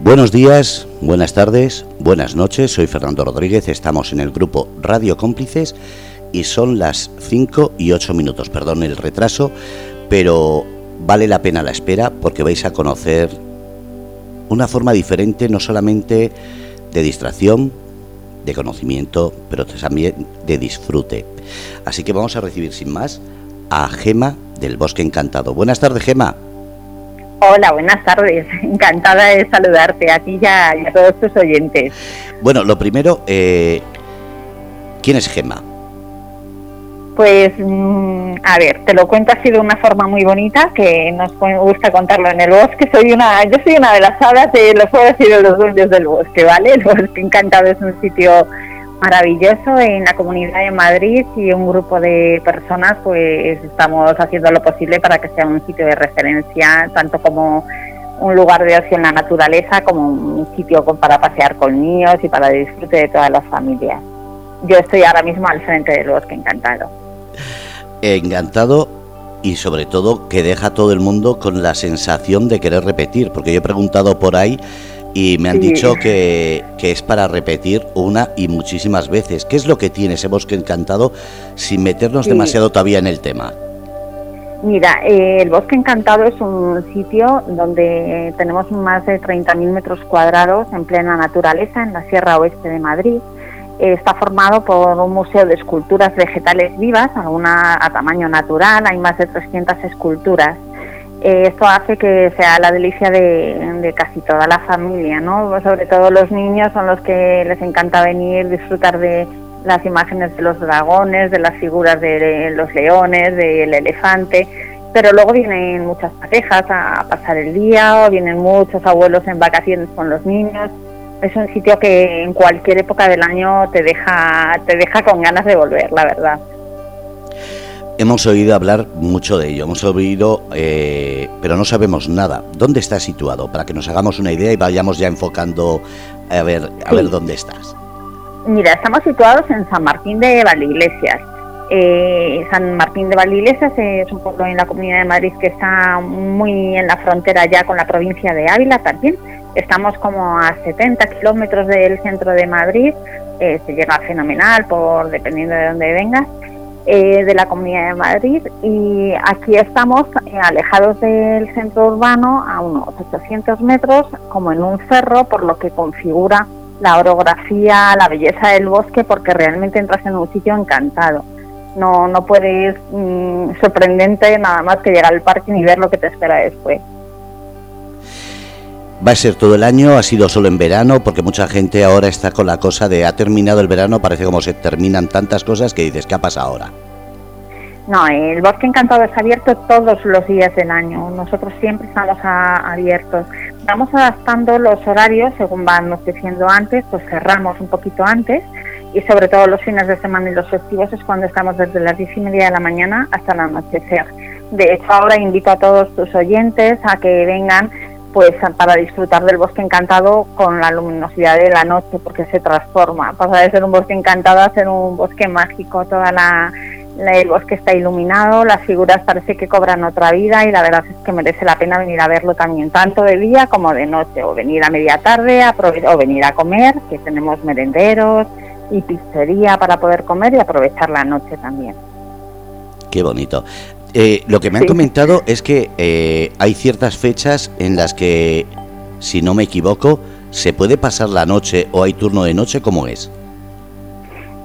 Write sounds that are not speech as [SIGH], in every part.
Buenos días, buenas tardes, buenas noches. Soy Fernando Rodríguez. Estamos en el grupo Radio Cómplices y son las 5 y 8 minutos. Perdón el retraso, pero vale la pena la espera porque vais a conocer una forma diferente, no solamente de distracción, de conocimiento, pero también de disfrute. Así que vamos a recibir sin más a Gema del Bosque Encantado. Buenas tardes, Gema. Hola, buenas tardes. [LAUGHS] Encantada de saludarte a ti y a, todos tus oyentes. Bueno, lo primero, eh, ¿quién es Gema? Pues, mm, a ver, te lo cuento así de una forma muy bonita, que nos gusta contarlo en el bosque. Soy una, yo soy una de las hadas de los juegos y de los dueños del bosque, ¿vale? [LAUGHS] El Bosque Encantado es un sitio maravilloso en la Comunidad de Madrid y un grupo de personas pues estamos haciendo lo posible para que sea un sitio de referencia, tanto como un lugar de ocio en la naturaleza, como un sitio para pasear con niños y para disfrute de todas las familias. Yo estoy ahora mismo al frente del bosque encantado. Encantado y sobre todo que deja a todo el mundo con la sensación de querer repetir, porque yo he preguntado por ahí y me han dicho que, es para repetir una y muchísimas veces. ¿Qué es lo que tiene ese bosque encantado sin meternos demasiado todavía en el tema? Mira, eh, el Bosque Encantado es un sitio donde tenemos más de 30.000 metros cuadrados en plena naturaleza en la Sierra Oeste de Madrid. está formado por un museo de esculturas vegetales vivas, alguna a tamaño natural, hay más de 300 esculturas eh, esto hace que sea la delicia de, casi toda la familia, ¿no? Sobre todo los niños son los que les encanta venir, disfrutar de las imágenes de los dragones, de las figuras de los leones, del elefante, pero luego vienen muchas parejas a pasar el día, o vienen muchos abuelos en vacaciones con los niños. Es un sitio que en cualquier época del año te deja, te deja con ganas de volver, la verdad. Hemos oído hablar mucho de ello, hemos oído, eh, pero no sabemos nada. ¿Dónde está situado? Para que nos hagamos una idea y vayamos ya enfocando a ver, a ver dónde estás. Mira, estamos situados en San Martín de Valdeiglesias. Eh, San Martín de Valdeiglesias es un pueblo en la Comunidad de Madrid que está muy en la frontera ya con la provincia de Ávila también. Estamos como a 70 kilómetros del centro de Madrid. Eh, se llega fenomenal por dependiendo de dónde vengas. Eh, de la Comunidad de Madrid y aquí estamos eh, alejados del centro urbano a unos 800 metros como en un cerro por lo que configura la orografía, la belleza del bosque porque realmente entras en un sitio encantado. No, no puedes mm, sorprendente nada más que llegar al parque y ver lo que te espera después. Va a ser todo el año, ha sido solo en verano, porque mucha gente ahora está con la cosa de ha terminado el verano, parece como se terminan tantas cosas que dices, ¿qué ha pasado ahora? No, el Bosque Encantado es abierto todos los días del año. Nosotros siempre estamos abiertos. Vamos adaptando los horarios según van anocheciendo antes, pues cerramos un poquito antes y sobre todo los fines de semana y los festivos es cuando estamos desde las diez y media de la mañana hasta el anochecer. De hecho, ahora invito a todos tus oyentes a que vengan pues para disfrutar del bosque encantado con la luminosidad de la noche porque se transforma, pasa de ser un bosque encantado a ser un bosque mágico, toda la, el bosque está iluminado, las figuras parece que cobran otra vida y la verdad es que merece la pena venir a verlo también tanto de día como de noche o venir a media tarde o venir a comer, que tenemos merenderos y pizzería para poder comer y aprovechar la noche también. Qué bonito. Eh, lo que me han comentado es que eh, hay ciertas fechas en las que, si no me equivoco, se puede pasar la noche o hay turno de noche, ¿cómo es?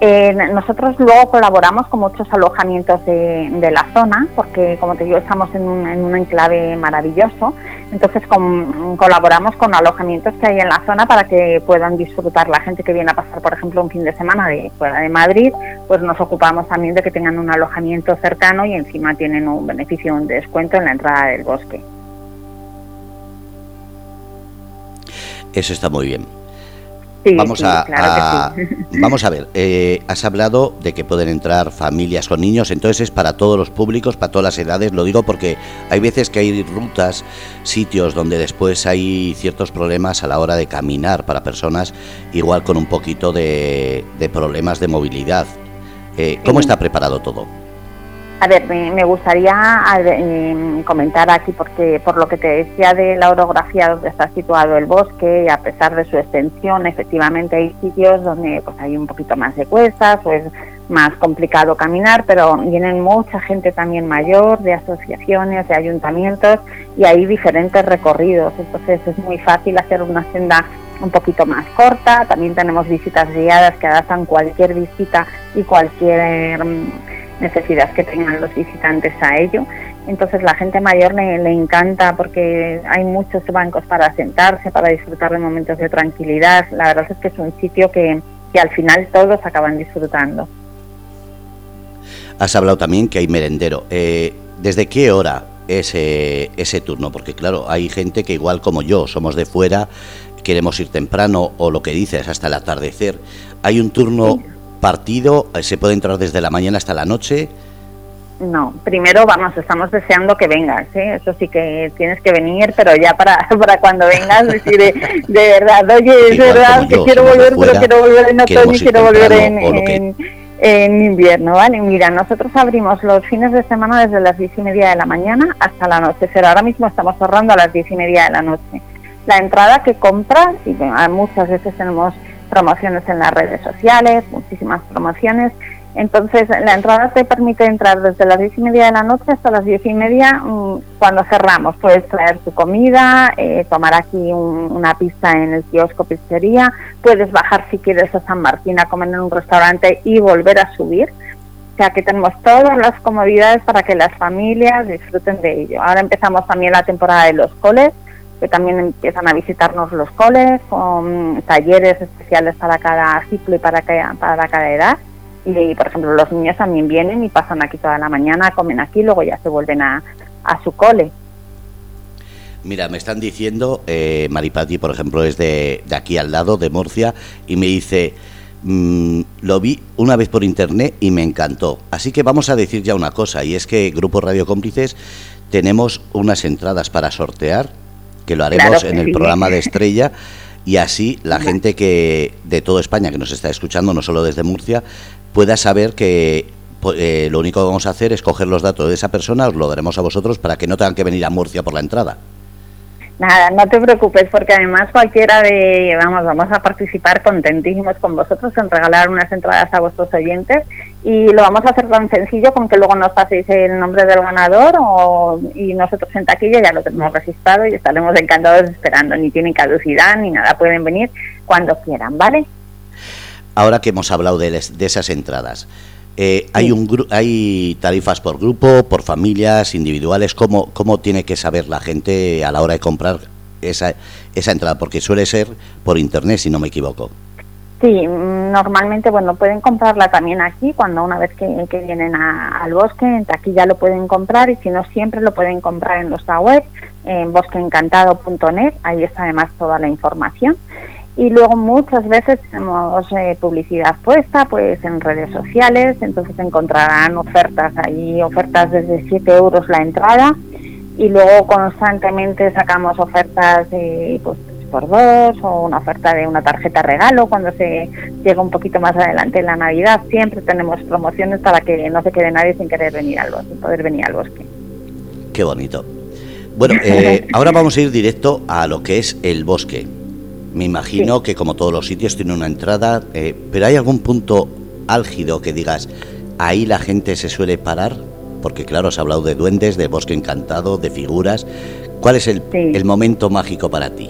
Eh, nosotros luego colaboramos con muchos alojamientos de, la zona, porque como te digo, estamos en un, enclave maravilloso, entonces colaboramos con alojamientos que hay en la zona para que puedan disfrutar la gente que viene a pasar, por ejemplo, un fin de semana de fuera de Madrid, pues nos ocupamos también de que tengan un alojamiento cercano y encima tienen un beneficio, un descuento en la entrada del bosque. Eso está muy bien vamos, a, [LAUGHS] vamos a ver, eh, has hablado de que pueden entrar familias con niños, entonces es para todos los públicos, para todas las edades, lo digo porque hay veces que hay rutas, sitios donde después hay ciertos problemas a la hora de caminar para personas igual con un poquito de, problemas de movilidad. Eh, ¿Cómo está preparado todo? A ver, me, gustaría em, comentar aquí, porque por lo que te decía de la orografía donde está situado el bosque, a pesar de su extensión, efectivamente hay sitios donde pues hay un poquito más de cuestas o es más complicado caminar, pero vienen mucha gente también mayor, de asociaciones, de ayuntamientos, y hay diferentes recorridos, entonces es muy fácil hacer una senda un poquito más corta, también tenemos visitas guiadas que adaptan cualquier visita y cualquier em, necesidad que tengan los visitantes a ello. Entonces la gente mayor le, encanta porque hay muchos bancos para sentarse, para disfrutar de momentos de tranquilidad. La verdad es que es un sitio que, al final todos acaban disfrutando. Has hablado también que hay merendero. Eh, ¿Desde qué hora ese, ese turno? Porque claro, hay gente que igual como yo somos de fuera, queremos ir temprano o lo que dices hasta el atardecer. ¿Hay un turno partido? ¿Se puede entrar desde la mañana hasta la noche? No, primero vamos, estamos deseando que vengas, ¿eh? eso sí que tienes que venir, pero ya para, [LAUGHS] para cuando vengas decir de, verdad, oye, es verdad que quiero volver, pero quiero volver en otoño y quiero volver en, en, invierno, ¿vale? Mira, nosotros abrimos los fines de semana desde las diez y media de la mañana hasta la noche, pero ahora mismo estamos cerrando a las diez y media de la noche. La entrada que compras, y muchas veces tenemos promociones en las redes sociales, muchísimas promociones. Entonces, la entrada te permite entrar desde las diez y media de la noche hasta las diez y media mm, cuando cerramos. Puedes traer tu comida, eh, tomar aquí una pista en el kiosco pizzería, puedes bajar si quieres a San Martín a comer en un restaurante y volver a subir. O sea que tenemos todas las comodidades para que las familias disfruten de ello. Ahora empezamos también la temporada de los coles, que también empiezan a visitarnos los coles, con talleres especiales para cada ciclo y para cada, para cada edad. Y, por ejemplo, los niños también vienen y pasan aquí toda la mañana, comen aquí, luego ya se vuelven a, a su cole. Mira, me están diciendo, eh, Maripati, por ejemplo, es de, aquí al lado, de Murcia, y me dice, mm, lo vi una vez por internet y me encantó. Así que vamos a decir ya una cosa, y es que Grupo Radio Cómplices tenemos unas entradas para sortear que lo haremos en el programa de Estrella. [LAUGHS] Y así la gente que de toda España que nos está escuchando, no solo desde Murcia, pueda saber que eh, lo único que vamos a hacer es coger los datos de esa persona, os lo daremos a vosotros para que no tengan que venir a Murcia por la entrada. Nada, no te preocupes porque además cualquiera de, vamos, vamos a participar contentísimos con vosotros en regalar unas entradas a vuestros oyentes y lo vamos a hacer tan sencillo con que luego nos paséis el nombre del ganador o, y nosotros en taquilla ya lo tenemos registrado y estaremos encantados esperando. Ni tienen caducidad ni nada, pueden venir cuando quieran, ¿vale? Ahora que hemos hablado de, de esas entradas, eh, hay un hay tarifas por grupo, por familias, individuales. ¿Cómo, ¿Cómo tiene que saber la gente a la hora de comprar esa, esa entrada? Porque suele ser por internet, si no me equivoco. Sí, normalmente, bueno, pueden comprarla también aquí, cuando una vez que, vienen al bosque, en taquilla lo pueden comprar y si no, siempre lo pueden comprar en nuestra web, en bosqueencantado.net, ahí está además toda la información. Y luego muchas veces tenemos eh, publicidad puesta pues en redes sociales, entonces encontrarán ofertas, ahí ofertas desde 7 euros la entrada y luego constantemente sacamos ofertas de pues por dos o una oferta de una tarjeta regalo cuando se llega un poquito más adelante en la Navidad. Siempre tenemos promociones para que no se quede nadie sin querer venir al bosque, poder venir al bosque. Qué bonito. Bueno, eh, [LAUGHS] ahora vamos a ir directo a lo que es el bosque. Me imagino que como todos los sitios tiene una entrada, eh, pero ¿hay algún punto álgido que digas, ahí la gente se suele parar? Porque claro, has hablado de duendes, de bosque encantado, de figuras. ¿Cuál es el, el momento mágico para ti?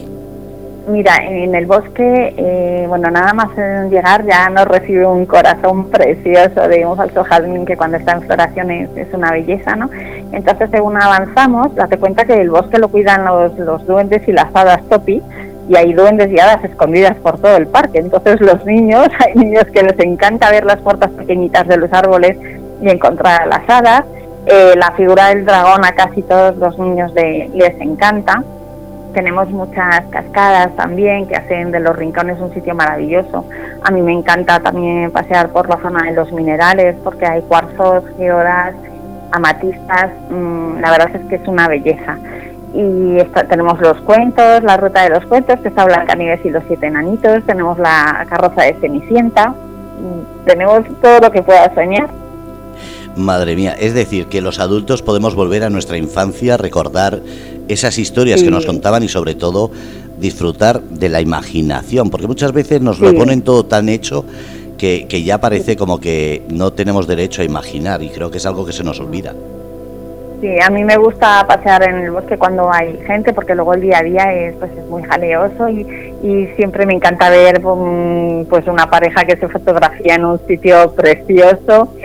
Mira, en el bosque, eh, bueno, nada más en llegar ya nos recibe un corazón precioso de un falso jazmín que cuando está en floración es, una belleza, ¿no? Entonces, según avanzamos, date cuenta que el bosque lo cuidan los, los duendes y las hadas topi, y hay duendes y hadas escondidas por todo el parque. Entonces, los niños, [LAUGHS] hay niños que les encanta ver las puertas pequeñitas de los árboles y encontrar a las hadas. Eh, la figura del dragón a casi todos los niños de, les encanta tenemos muchas cascadas también que hacen de los rincones un sitio maravilloso. A mí me encanta también pasear por la zona de los minerales porque hay cuarzos, geodas, amatistas. Mm, la verdad es que es una belleza. Y tenemos los cuentos, la ruta de los cuentos, que está Blancanieves y los siete enanitos. Tenemos la carroza de Cenicienta. Mm, tenemos todo lo que pueda soñar. Madre mía, es decir, que los adultos podemos volver a nuestra infancia, recordar esas historias que nos contaban y sobre todo disfrutar de la imaginación, porque muchas veces nos lo ponen todo tan hecho que, que ya parece como que no tenemos derecho a imaginar y creo que es algo que se nos olvida. Sí, a mí me gusta pasear en el bosque cuando hay gente porque luego el día a día es, pues, es muy jaleoso y, y siempre me encanta ver mm, pues una pareja que se fotografía en un sitio precioso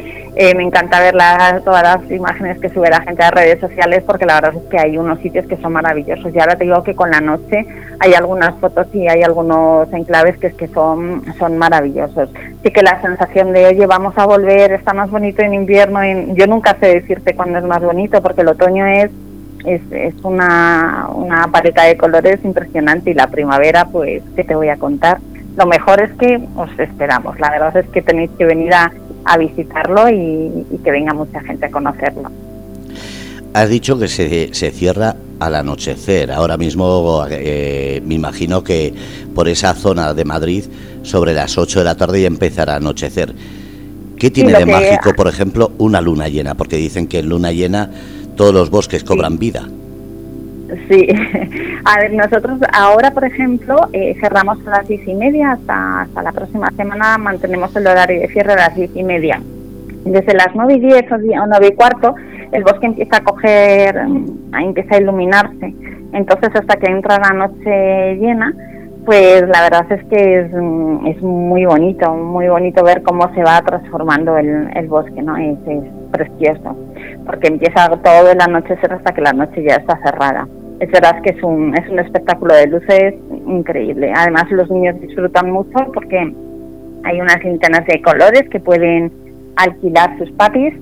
eh, me encanta ver todas las imágenes que sube la gente a redes sociales porque la verdad es que hay unos sitios que son maravillosos. Y ahora te digo que con la noche hay algunas fotos y hay algunos enclaves que es que son, son maravillosos. Sí que la sensación de, oye, vamos a volver, está más bonito en invierno. yo nunca sé decirte cuándo es más bonito porque el otoño es es, es una, una paleta de colores impresionante y la primavera, pues, ¿qué te voy a contar? Lo mejor es que os esperamos. La verdad es que tenéis que venir a, a visitarlo y, que venga mucha gente a conocerlo. Has dicho que se, se cierra al anochecer. Ahora mismo eh, me imagino que por esa zona de Madrid sobre las 8 de la tarde ya empezará a anochecer. ¿Qué tiene de mágico, por ejemplo, una luna llena? Porque dicen que en luna llena todos los bosques cobran vida. Sí, [LAUGHS] a ver, nosotros ahora, por ejemplo, eh, cerramos a las diez y media hasta, hasta la próxima semana, mantenemos el horario de cierre a las diez y media. Desde las nueve y diez o nueve y cuarto, el bosque empieza a coger, empieza a iluminarse. Entonces, hasta que entra la noche llena, pues la verdad es que es, es muy bonito, muy bonito ver cómo se va transformando el, bosque, ¿no? Es, es precioso, porque empieza todo el anochecer hasta que la noche ya está cerrada es verdad que es un, es un espectáculo de luces increíble. Además, los niños disfrutan mucho porque hay unas linternas de colores que pueden alquilar sus papis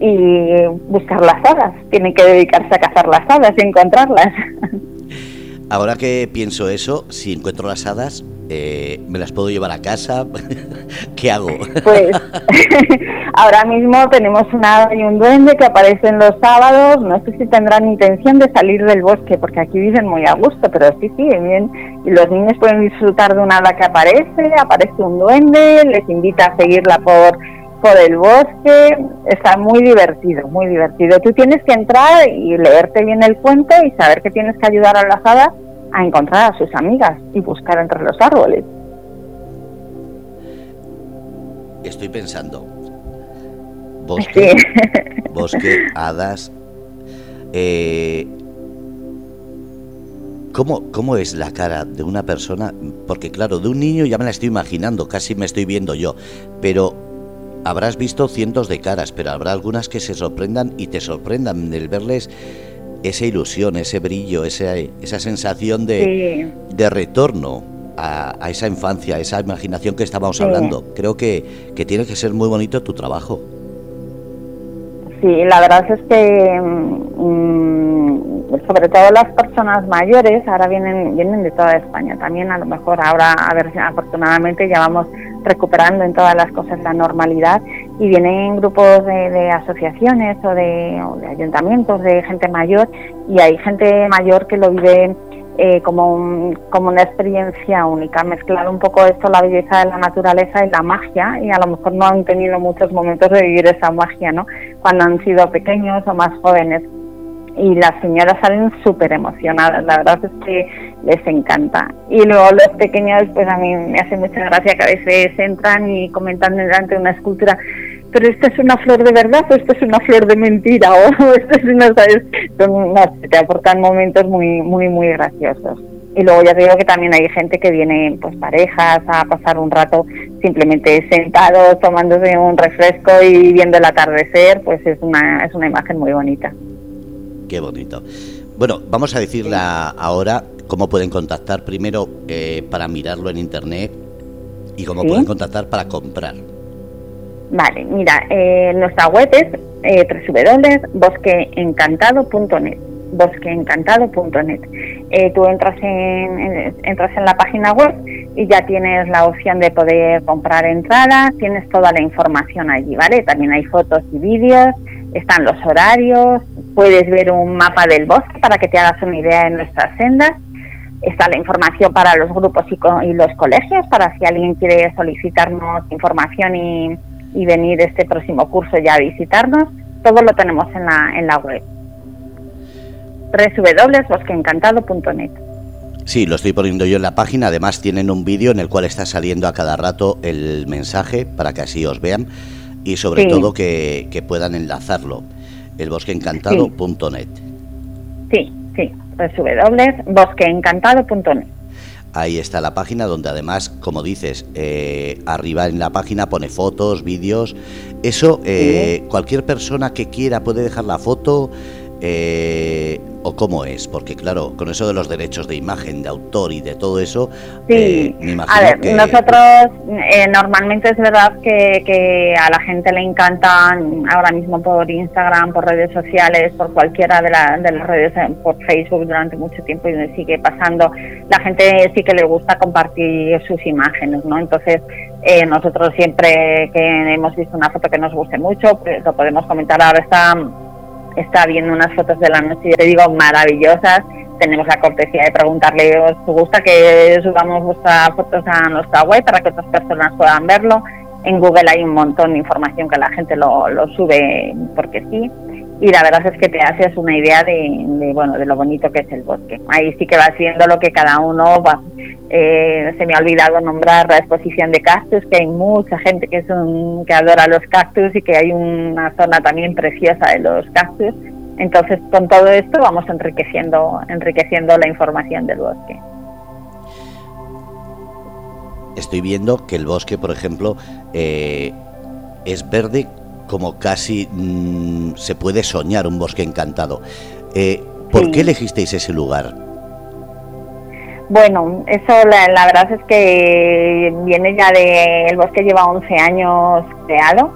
y buscar las hadas. Tienen que dedicarse a cazar las hadas y encontrarlas. [LAUGHS] Ahora que pienso eso, si encuentro las hadas, eh, ¿me las puedo llevar a casa? [LAUGHS] ¿Qué hago? Pues [LAUGHS] ahora mismo tenemos una y un duende que aparecen los sábados. No sé si tendrán intención de salir del bosque, porque aquí viven muy a gusto, pero sí, sí, bien. Y los niños pueden disfrutar de una hada que aparece, aparece un duende, les invita a seguirla por por el bosque, está muy divertido, muy divertido. Tú tienes que entrar y leerte bien el cuento y saber que tienes que ayudar a las hadas a encontrar a sus amigas y buscar entre los árboles. Estoy pensando, bosque, [LAUGHS] bosque hadas, eh, ¿Cómo, ¿Cómo es la cara de una persona? Porque claro, de un niño ya me la estoy imaginando, casi me estoy viendo yo, pero habrás visto cientos de caras, pero habrá algunas que se sorprendan y te sorprendan el verles esa ilusión, ese brillo, esa, esa sensación de, de retorno a, esa infancia, a esa imaginación que estábamos hablando. Creo que, que tiene que ser muy bonito tu trabajo. Sí, la verdad es que mm, sobre todo las personas mayores ahora vienen vienen de toda España. También a lo mejor ahora, a ver, afortunadamente ya vamos recuperando en todas las cosas la normalidad y vienen grupos de, asociaciones o de, ayuntamientos de gente mayor y hay gente mayor que lo vive eh, como, como una experiencia única, mezclar un poco esto, la belleza de la naturaleza y la magia, y a lo mejor no han tenido muchos momentos de vivir esa magia, ¿no? Cuando han sido pequeños o más jóvenes. Y las señoras salen súper emocionadas, la verdad es que les encanta. Y luego los pequeños, pues a mí me hace mucha gracia que a veces entran y comentan delante de una escultura, pero esta es una flor de verdad o esta es una flor de mentira [LAUGHS] o esto es una, ¿sabes? Son, no, te aportan momentos muy, muy, muy graciosos. Y luego ya te digo que también hay gente que viene, pues parejas, a pasar un rato simplemente sentados, tomándose un refresco y viendo el atardecer, pues es una, es una imagen muy bonita. Qué bonito. Bueno, vamos a decirle ahora cómo pueden contactar primero eh, para mirarlo en internet y cómo pueden contactar para comprar. Vale, mira, eh, nuestra web es eh, www.bosqueencantado.net bosqueencantado.net. Eh, tú entras en, entras en la página web y ya tienes la opción de poder comprar entradas, tienes toda la información allí, ¿vale? También hay fotos y vídeos, están los horarios, puedes ver un mapa del bosque para que te hagas una idea de nuestras sendas. Está la información para los grupos y, los colegios, para si alguien quiere solicitarnos información y, y venir este próximo curso ya a visitarnos, todo lo tenemos en la, en la web www.bosqueencantado.net. Sí, lo estoy poniendo yo en la página. Además tienen un vídeo en el cual está saliendo a cada rato el mensaje para que así os vean y sobre todo que, puedan enlazarlo. Elbosqueencantado.net. Sí, sí, www.bosqueencantado.net. Ahí está la página donde además, como dices, eh, arriba en la página pone fotos, vídeos. Eso, eh, cualquier persona que quiera puede dejar la foto, eh, o cómo es, porque claro, con eso de los derechos de imagen, de autor y de todo eso, sí. Eh, a ver, nosotros eh, normalmente es verdad que, a la gente le encantan ahora mismo por Instagram, por redes sociales, por cualquiera de, de las redes, por Facebook durante mucho tiempo y sigue pasando, la gente sí que le gusta compartir sus imágenes, ¿no? Entonces, nosotros siempre que hemos visto una foto que nos guste mucho, pues lo podemos comentar ahora está está viendo unas fotos de la noche, te digo, maravillosas. Tenemos la cortesía de preguntarle, ¿os gusta que subamos vuestras fotos a nuestra web para que otras personas puedan verlo? En Google hay un montón de información que la gente lo, lo sube porque sí y la verdad es que te haces una idea de, bueno de lo bonito que es el bosque. Ahí sí que vas viendo lo que cada uno va eh, se me ha olvidado nombrar la exposición de cactus que hay mucha gente que es un, que adora los cactus y que hay una zona también preciosa de los cactus. Entonces con todo esto vamos enriqueciendo enriqueciendo la información del bosque. Estoy viendo que el bosque por ejemplo eh, es verde como casi mm, se puede soñar un bosque encantado. Eh, ¿Por qué elegisteis ese lugar? Bueno, eso la, verdad es que viene ya de... El bosque lleva 11 años creado.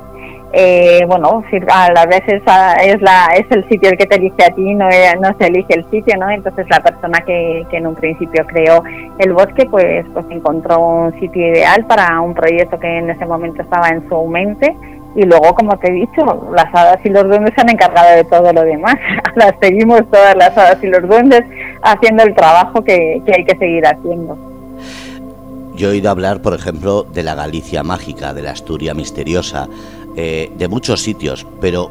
Eh, bueno, a las veces es, la, es el sitio el que te elige a ti, no, no se elige el sitio, ¿no? Entonces la persona que, que en un principio creó el bosque, pues, pues encontró un sitio ideal para un proyecto que en ese momento estaba en su mente y luego, como te he dicho, las hadas y los duendes se han encargado de todo lo demás. [LAUGHS] las seguimos todas las hadas y los duendes haciendo el trabajo que, hay que seguir haciendo. Yo he oído hablar, por ejemplo, de la Galicia mágica, de la Asturia misteriosa, eh, de muchos sitios, pero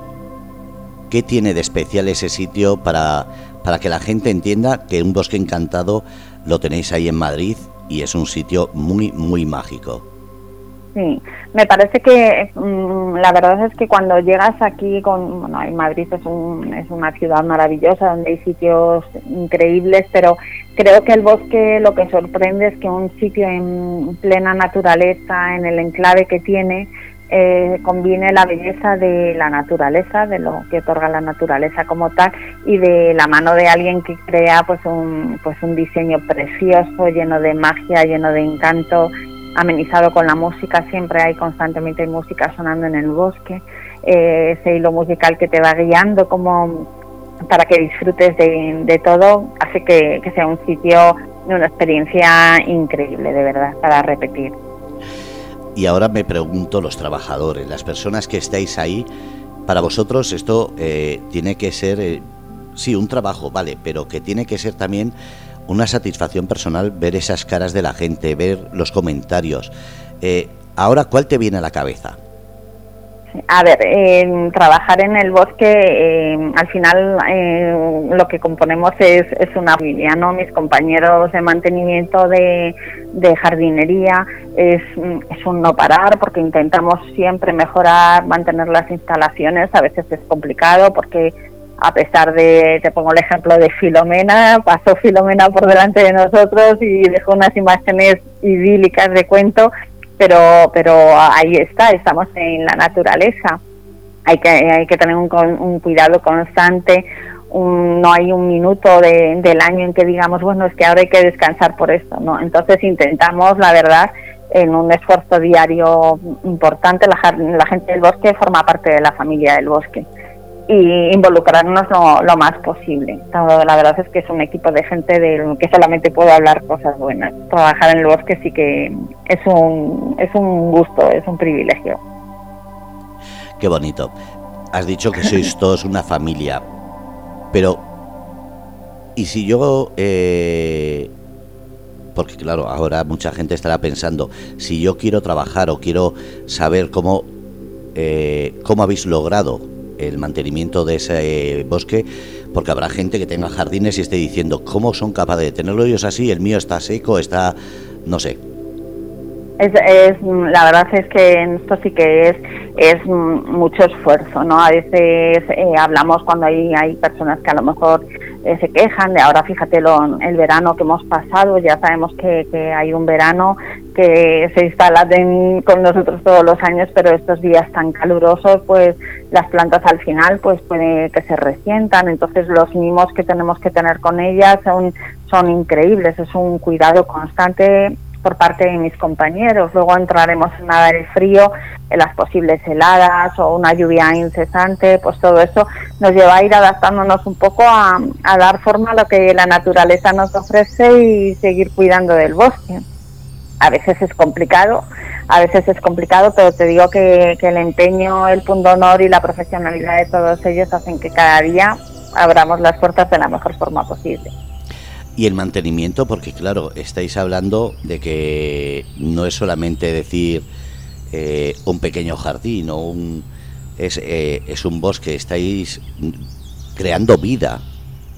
¿qué tiene de especial ese sitio para, para que la gente entienda que un bosque encantado lo tenéis ahí en Madrid y es un sitio muy, muy mágico? Sí, me parece que mm, la verdad es que cuando llegas aquí con, bueno, Madrid es, un, es una ciudad maravillosa donde hay sitios increíbles, pero creo que el bosque lo que sorprende es que un sitio en plena naturaleza, en el enclave que tiene, eh, combine la belleza de la naturaleza, de lo que otorga la naturaleza como tal, y de la mano de alguien que crea pues un, pues un diseño precioso, lleno de magia, lleno de encanto amenizado con la música, siempre hay constantemente música sonando en el bosque, eh, ese hilo musical que te va guiando como para que disfrutes de, todo, hace que, sea un sitio de una experiencia increíble, de verdad, para repetir. Y ahora me pregunto los trabajadores, las personas que estáis ahí, para vosotros esto eh, tiene que ser, eh, sí, un trabajo, vale, pero que tiene que ser también una satisfacción personal ver esas caras de la gente, ver los comentarios. Eh, ahora, ¿cuál te viene a la cabeza? A ver, trabajar en el bosque, eh, al final eh, lo que componemos es, es, una familia, ¿no? Mis compañeros de mantenimiento de, de jardinería es, es, un no parar porque intentamos siempre mejorar, mantener las instalaciones, a veces es complicado porque a pesar de, te pongo el ejemplo de Filomena, pasó Filomena por delante de nosotros y dejó unas imágenes idílicas de cuento, pero, pero ahí está, estamos en la naturaleza. Hay que, hay que tener un, un cuidado constante, no hay un minuto del año en que digamos, bueno, es que ahora hay que descansar por esto, ¿no? Entonces intentamos, la verdad, en un esfuerzo diario importante, la, la gente del bosque forma parte de la familia del bosque y involucrarnos lo, más posible. La verdad es que es un equipo de gente del que solamente puedo hablar cosas buenas. Trabajar en el bosque sí que es un, es un gusto, es un privilegio. Qué bonito. Has dicho que sois [LAUGHS] todos una familia, pero ¿y si yo... Eh, porque claro, ahora mucha gente estará pensando, si yo quiero trabajar o quiero saber cómo eh, cómo habéis logrado el mantenimiento de ese bosque, porque habrá gente que tenga jardines y esté diciendo cómo son capaces de tenerlo ellos así, el mío está seco, está, no sé. Es, es, la verdad es que esto sí que es es mucho esfuerzo, ¿no? A veces eh, hablamos cuando hay, hay personas que a lo mejor eh, se quejan de ahora, fíjate, lo, el verano que hemos pasado, ya sabemos que, que hay un verano que se instala con nosotros todos los años, pero estos días tan calurosos, pues las plantas al final pues puede que se resientan, entonces los mimos que tenemos que tener con ellas son, son increíbles, es un cuidado constante por parte de mis compañeros. Luego entraremos en nada el frío, en las posibles heladas o una lluvia incesante, pues todo eso nos lleva a ir adaptándonos un poco a, dar forma a lo que la naturaleza nos ofrece y seguir cuidando del bosque. A veces es complicado, a veces es complicado, pero te digo que, que el empeño, el punto honor y la profesionalidad de todos ellos hacen que cada día abramos las puertas de la mejor forma posible y el mantenimiento, porque claro, estáis hablando de que no es solamente decir eh, un pequeño jardín o un es, eh, es un bosque, estáis creando vida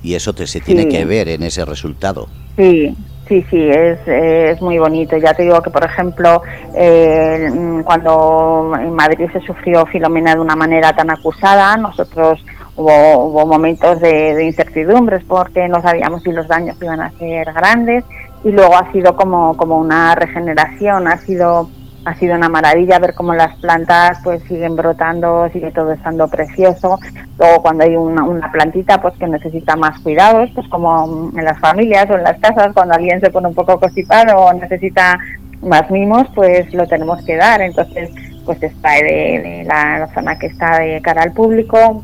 y eso te, se tiene que ver en ese resultado. Sí, Sí, sí, es, es muy bonito. Ya te digo que, por ejemplo, eh, cuando en Madrid se sufrió Filomena de una manera tan acusada, nosotros Hubo, hubo momentos de, incertidumbres porque no sabíamos si los daños iban a ser grandes y luego ha sido como, como una regeneración, ha sido ha sido una maravilla ver cómo las plantas pues siguen brotando, sigue todo estando precioso. Luego cuando hay una, una, plantita pues que necesita más cuidados, pues como en las familias o en las casas, cuando alguien se pone un poco constipado o necesita más mimos, pues lo tenemos que dar. Entonces pues está de, de la zona que está de cara al público,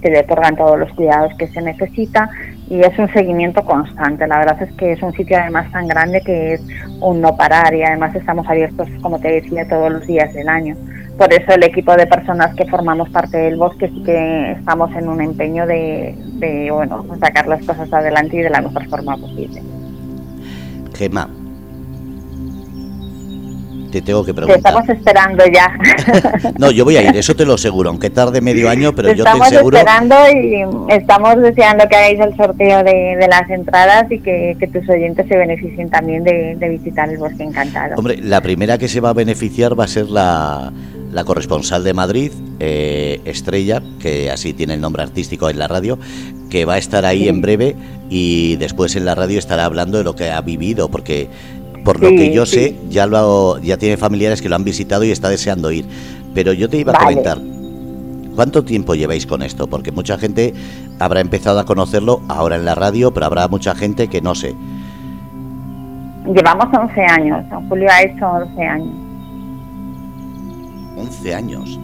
que le otorgan todos los cuidados que se necesita y es un seguimiento constante. La verdad es que es un sitio además tan grande que es un no parar y además estamos abiertos, como te decía, todos los días del año. Por eso el equipo de personas que formamos parte del bosque sí que estamos en un empeño de, de bueno, sacar las cosas adelante y de la mejor forma posible. Gemma, te tengo que preguntar. Te estamos esperando ya. [LAUGHS] no, yo voy a ir, [LAUGHS] eso te lo aseguro, aunque tarde medio año, pero yo te aseguro. Estamos esperando y estamos deseando que hagáis el sorteo de, las entradas y que, tus oyentes se beneficien también de, visitar el Bosque Encantado. Hombre, la primera que se va a beneficiar va a ser la, corresponsal de Madrid, eh, Estrella, que así tiene el nombre artístico en la radio, que va a estar ahí en breve y después en la radio estará hablando de lo que ha vivido, porque por lo que yo sé, ya lo ya tiene familiares que lo han visitado y está deseando ir. Pero yo te iba a comentar, ¿cuánto tiempo lleváis con esto? Porque mucha gente habrá empezado a conocerlo ahora en la radio, pero habrá mucha gente que no sé. Llevamos 11 años, Julio ha hecho 11 años. 11 años.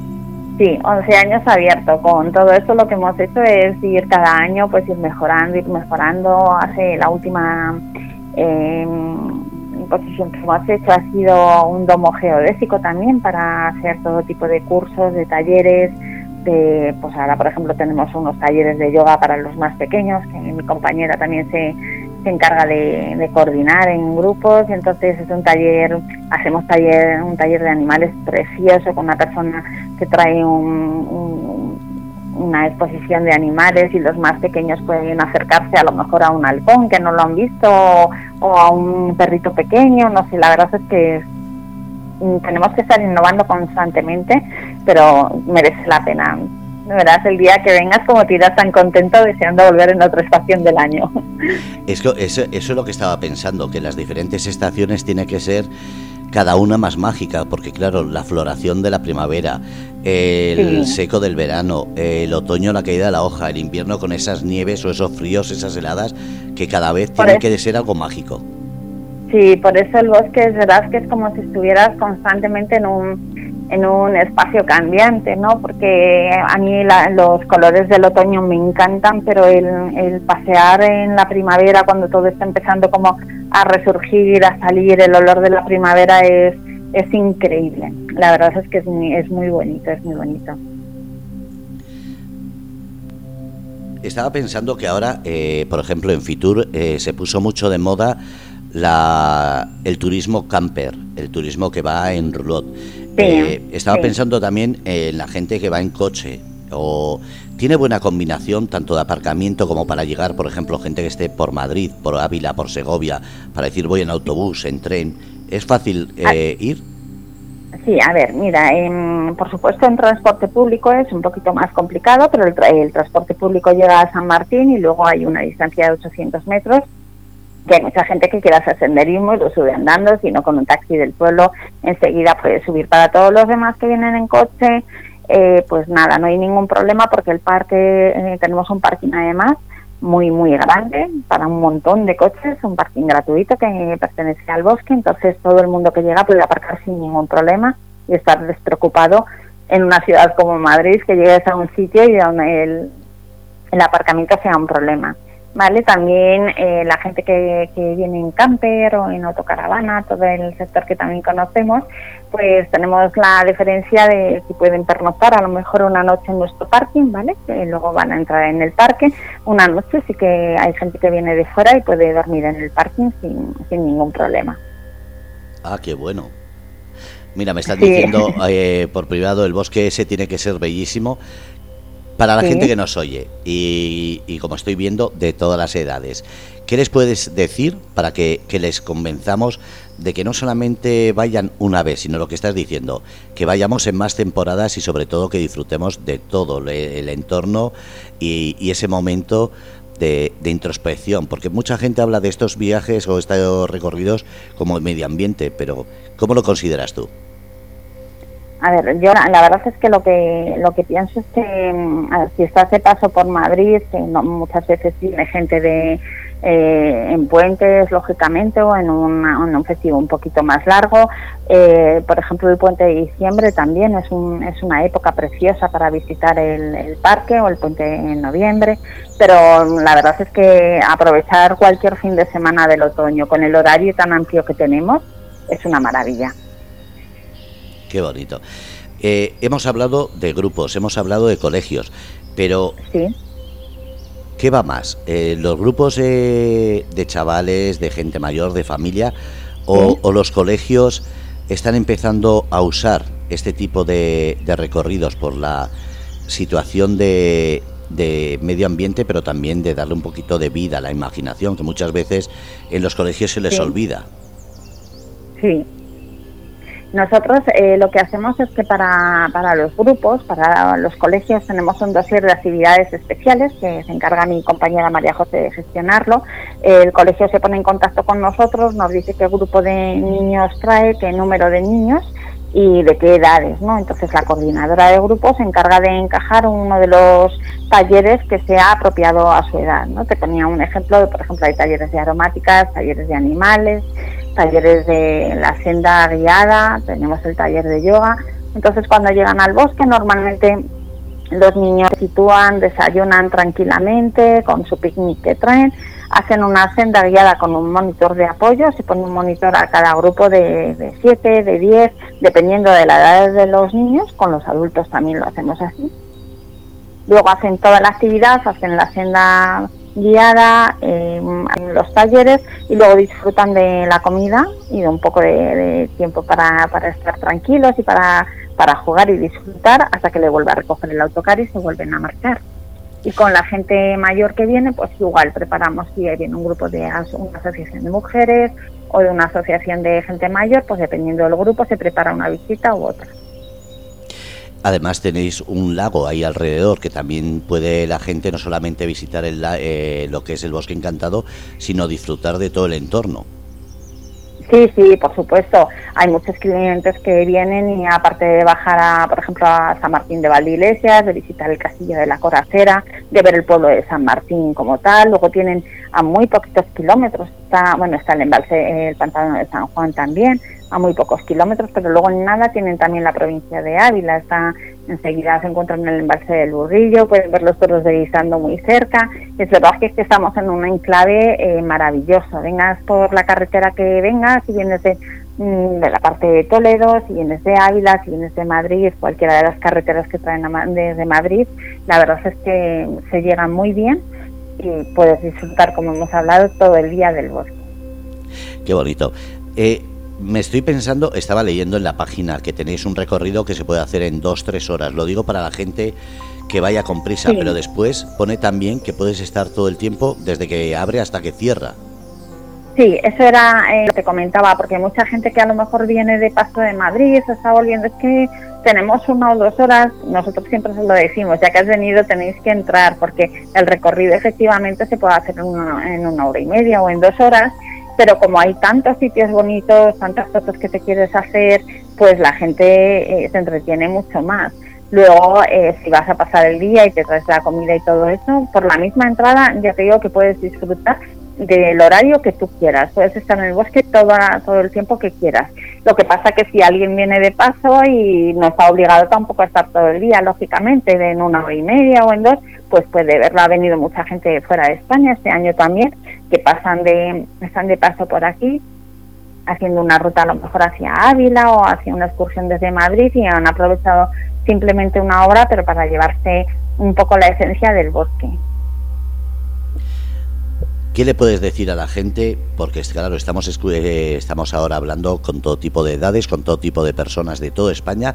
Sí, 11 años abierto. Con todo esto lo que hemos hecho es ir cada año, pues ir mejorando, ir mejorando. Hace la última eh, posición que hemos hecho ha sido un domo geodésico también para hacer todo tipo de cursos, de talleres, de, pues ahora por ejemplo tenemos unos talleres de yoga para los más pequeños, que mi compañera también se, se encarga de, coordinar en grupos, entonces es un taller, hacemos taller, un taller de animales precioso con una persona que trae un una exposición de animales y los más pequeños pueden acercarse a lo mejor a un halcón que no lo han visto o, a un perrito pequeño, no sé, la verdad es que mm, tenemos que estar innovando constantemente, pero merece la pena. Verás el día que vengas como te irás tan contento deseando volver en otra estación del año. Eso, eso es lo que estaba pensando, que las diferentes estaciones tiene que ser cada una más mágica, porque claro, la floración de la primavera, el seco del verano, el otoño la caída de la hoja, el invierno con esas nieves o esos fríos, esas heladas, que cada vez tiene que ser algo mágico. Sí, por eso el bosque es verdad que es como si estuvieras constantemente en un, en un espacio cambiante, ¿no? Porque a mí los colores del otoño me encantan, pero el, el pasear en la primavera cuando todo está empezando como a resurgir, a salir, el olor de la primavera es, es increíble. La verdad es que es muy, es muy bonito, es muy bonito. Estaba pensando que ahora, eh, por ejemplo, en Fitur eh, se puso mucho de moda la, el turismo camper, el turismo que va en roulotte. Eh, estaba pensando también en la gente que va en coche o tiene buena combinación tanto de aparcamiento como para llegar, por ejemplo, gente que esté por Madrid, por Ávila, por Segovia, para decir voy en autobús, en tren. ¿Es fácil ah. eh, ir? Sí, a ver, mira, por supuesto en transporte público es un poquito más complicado, pero el, transporte público llega a San Martín y luego hay una distancia de 800 metros que hay mucha gente que quiere hacer senderismo y lo sube andando, sino con un taxi del pueblo enseguida puede subir. Para todos los demás que vienen en coche, eh, pues nada, no hay ningún problema porque el parque, eh, tenemos un parking además muy, muy grande para un montón de coches, un parking gratuito que pertenece al bosque, entonces todo el mundo que llega puede aparcar sin ningún problema y estar despreocupado en una ciudad como Madrid, que llegues a un sitio y el, el aparcamiento sea un problema. ¿Vale? También eh, la gente que, viene en camper o en autocaravana, todo el sector que también conocemos, pues tenemos la diferencia de si pueden pernoctar a lo mejor una noche en nuestro parking, ¿vale? Que luego van a entrar en el parque. Una noche sí que hay gente que viene de fuera y puede dormir en el parking sin, sin ningún problema. Ah, qué bueno. Mira, me están diciendo [LAUGHS] eh, por privado, el bosque ese tiene que ser bellísimo para la gente que nos oye y, como estoy viendo, de todas las edades. ¿Qué les puedes decir para que, les convenzamos de que no solamente vayan una vez, sino lo que estás diciendo, que vayamos en más temporadas y sobre todo que disfrutemos de todo el, entorno y, ese momento de, de, introspección? Porque mucha gente habla de estos viajes o estos recorridos como medio ambiente, pero ¿cómo lo consideras tú? A ver, yo la, verdad es que lo que lo que pienso es que mm, si estás de paso por Madrid, muchas veces viene gente de eh, en puentes, lógicamente, o en, un festivo un poquito más largo. Eh, por ejemplo, el puente de diciembre también es, un, es una época preciosa para visitar el, parque o el puente en noviembre, pero la verdad es que aprovechar cualquier fin de semana del otoño con el horario tan amplio que tenemos es una maravilla. Qué bonito. Eh, hemos hablado de grupos, hemos hablado de colegios, pero ¿qué va más? Eh, ¿Los grupos de chavales, de gente mayor, de familia, o, los colegios están empezando a usar este tipo de, recorridos por la situación de, medio ambiente, pero también de darle un poquito de vida a la imaginación, que muchas veces en los colegios se les olvida. Sí, nosotros eh, lo que hacemos es que para, para los grupos, para los colegios, tenemos un dossier de actividades especiales que se encarga mi compañera María José de gestionarlo. El colegio se pone en contacto con nosotros, nos dice qué grupo de niños trae, qué número de niños y de qué edades, ¿no? Entonces la coordinadora de grupos se encarga de encajar uno de los talleres que sea apropiado a su edad, ¿no? Te ponía un ejemplo, por ejemplo, hay talleres de aromáticas, talleres de animales, talleres de la senda guiada, tenemos el taller de yoga. Entonces, cuando llegan al bosque, normalmente los niños se sitúan, desayunan tranquilamente con su picnic que traen, hacen una senda guiada con un monitor de apoyo, se pone un monitor a cada grupo de 7, de 10, dependiendo de la edad de los niños, con los adultos también lo hacemos así. Luego hacen toda la actividad, hacen la senda guiada eh, en los talleres y luego disfrutan de la comida y de un poco de, tiempo para, para, estar tranquilos y para, para jugar y disfrutar hasta que le vuelva a recoger el autocar y se vuelven a marchar. Y con la gente mayor que viene, pues igual preparamos si viene un grupo de una asociación de mujeres o de una asociación de gente mayor, pues dependiendo del grupo se prepara una visita u otra. Además tenéis un lago ahí alrededor que también puede la gente no solamente visitar el, eh, lo que es el bosque encantado, sino disfrutar de todo el entorno. Sí, sí, por supuesto. Hay muchos clientes que vienen y aparte de bajar, a, por ejemplo, a San Martín de Valdeiglesias, de visitar el castillo de la Coracera, de ver el pueblo de San Martín como tal, luego tienen a muy poquitos kilómetros, está, bueno, está el embalse, el pantano de San Juan también, a muy pocos kilómetros, pero luego en nada tienen también la provincia de Ávila, está enseguida se encuentran en el embalse del Burrillo, pueden ver los toros de Guisando muy cerca, es verdad que, es que estamos en un enclave eh, maravilloso, vengas por la carretera que vengas, si vienes de, mm, la parte de Toledo, si vienes de Ávila, si vienes de Madrid, cualquiera de las carreteras que traen desde Madrid, la verdad es que se llega muy bien y puedes disfrutar, como hemos hablado, todo el día del bosque. Qué bonito. Eh, me estoy pensando, estaba leyendo en la página que tenéis un recorrido que se puede hacer en dos, tres horas. Lo digo para la gente que vaya con prisa, pero después pone también que puedes estar todo el tiempo desde que abre hasta que cierra. Sí, eso era eh, lo que comentaba, porque mucha gente que a lo mejor viene de paso de Madrid se está volviendo, es que tenemos una o dos horas, nosotros siempre se lo decimos, ya que has venido tenéis que entrar, porque el recorrido efectivamente se puede hacer en una, en una hora y media o en dos horas, pero como hay tantos sitios bonitos, tantas fotos que te quieres hacer, pues la gente eh, se entretiene mucho más. Luego, eh, si vas a pasar el día y te traes la comida y todo eso, por la misma entrada ya te digo que puedes disfrutar del horario que tú quieras. Puedes estar en el bosque todo, todo el tiempo que quieras. Lo que pasa que si alguien viene de paso y no está obligado tampoco a estar todo el día, lógicamente, en una hora y media o en dos, pues puede verlo. Ha venido mucha gente fuera de España este año también, que pasan de, están de paso por aquí, haciendo una ruta a lo mejor hacia Ávila o hacia una excursión desde Madrid y han aprovechado simplemente una hora, pero para llevarse un poco la esencia del bosque. ¿Qué le puedes decir a la gente? Porque claro, estamos, eh, estamos ahora hablando con todo tipo de edades, con todo tipo de personas de toda España,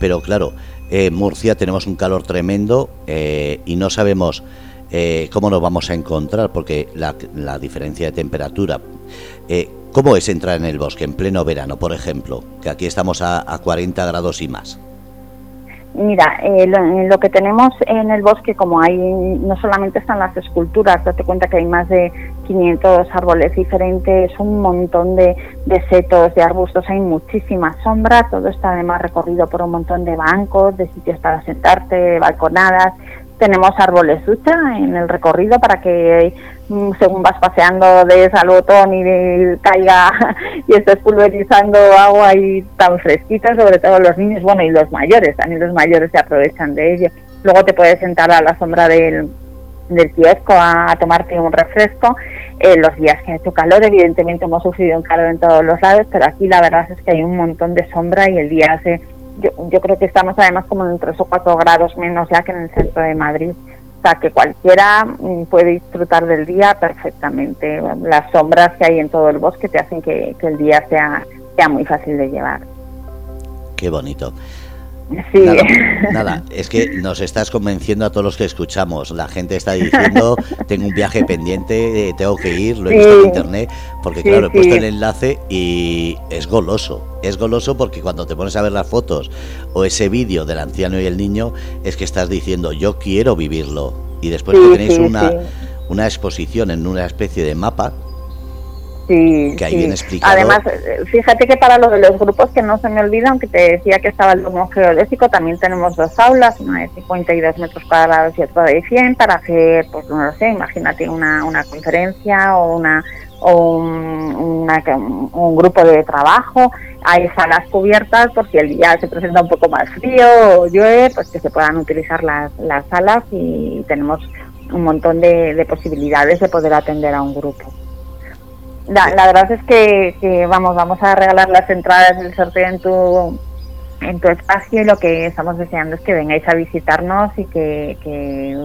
pero claro, en Murcia tenemos un calor tremendo eh, y no sabemos eh, cómo nos vamos a encontrar, porque la, diferencia de temperatura. ¿Cómo es entrar en el bosque en pleno verano, por ejemplo? Que aquí estamos a, a 40 grados y más. Mira, eh, lo, que tenemos en el bosque, como hay, no solamente están las esculturas, date cuenta que hay más de 500 árboles diferentes, un montón de, de setos, de arbustos, hay muchísima sombra, todo está además recorrido por un montón de bancos, de sitios para sentarte, balconadas, tenemos árboles ducha en el recorrido para que mm, según vas paseando de al botón y caiga [LAUGHS] y estés pulverizando agua y tan fresquita, sobre todo los niños, bueno, y los mayores, también los mayores se aprovechan de ello. Luego te puedes sentar a la sombra del, del kiosco a, tomarte un refresco. Eh, los días que ha hecho calor, evidentemente hemos sufrido un calor en todos los lados, pero aquí la verdad es que hay un montón de sombra y el día hace yo, yo creo que estamos además como en 3 o 4 grados menos ya que en el centro de Madrid. O sea, que cualquiera mm, puede disfrutar del día perfectamente. Las sombras que hay en todo el bosque te hacen que, el día sea muy fácil de llevar. Qué bonito. Sí. Nada, es que nos estás convenciendo a todos los que escuchamos. La gente está diciendo, [LAUGHS] tengo un viaje pendiente, eh, tengo que ir, lo he visto en internet, porque claro, he puesto el enlace y es goloso. Es goloso porque cuando te pones a ver las fotos o ese vídeo del anciano y el niño, es que estás diciendo, yo quiero vivirlo. Y después que tenéis una, una exposición en una especie de mapa Sí, Además, eh, fíjate que para lo de los grupos que no se me olvida, aunque te decía que estaba el domo geodésico, también tenemos dos aulas, una de 52 metros cuadrados y otra de 100 para hacer, pues no lo sé, imagínate una, una conferencia o una o un, un grupo de trabajo. Hay salas cubiertas por si el día se presenta un poco más frío o llueve, pues que se puedan utilizar las, las salas y tenemos un montón de, de posibilidades de poder atender a un grupo. La, la verdad es que, vamos, vamos a regalar las entradas del sorteo en tu en tu espacio y lo que estamos deseando es que vengáis a visitarnos y que,